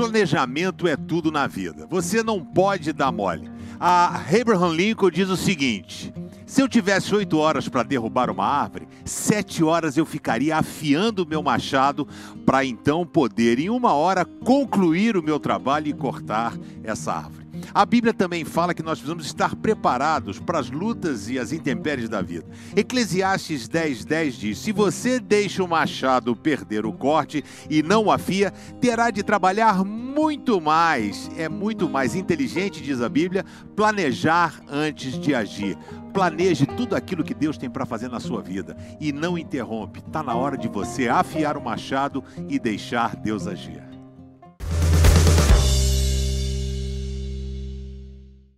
Planejamento é tudo na vida. Você não pode dar mole. A Abraham Lincoln diz o seguinte: se eu tivesse oito horas para derrubar uma árvore, sete horas eu ficaria afiando o meu machado para então poder, em uma hora, concluir o meu trabalho e cortar essa árvore. A Bíblia também fala que nós precisamos estar preparados para as lutas e as intempéries da vida. Eclesiastes 10, 10 diz: Se você deixa o machado perder o corte e não o afia, terá de trabalhar muito mais. É muito mais inteligente, diz a Bíblia, planejar antes de agir. Planeje tudo aquilo que Deus tem para fazer na sua vida e não interrompe. Está na hora de você afiar o machado e deixar Deus agir.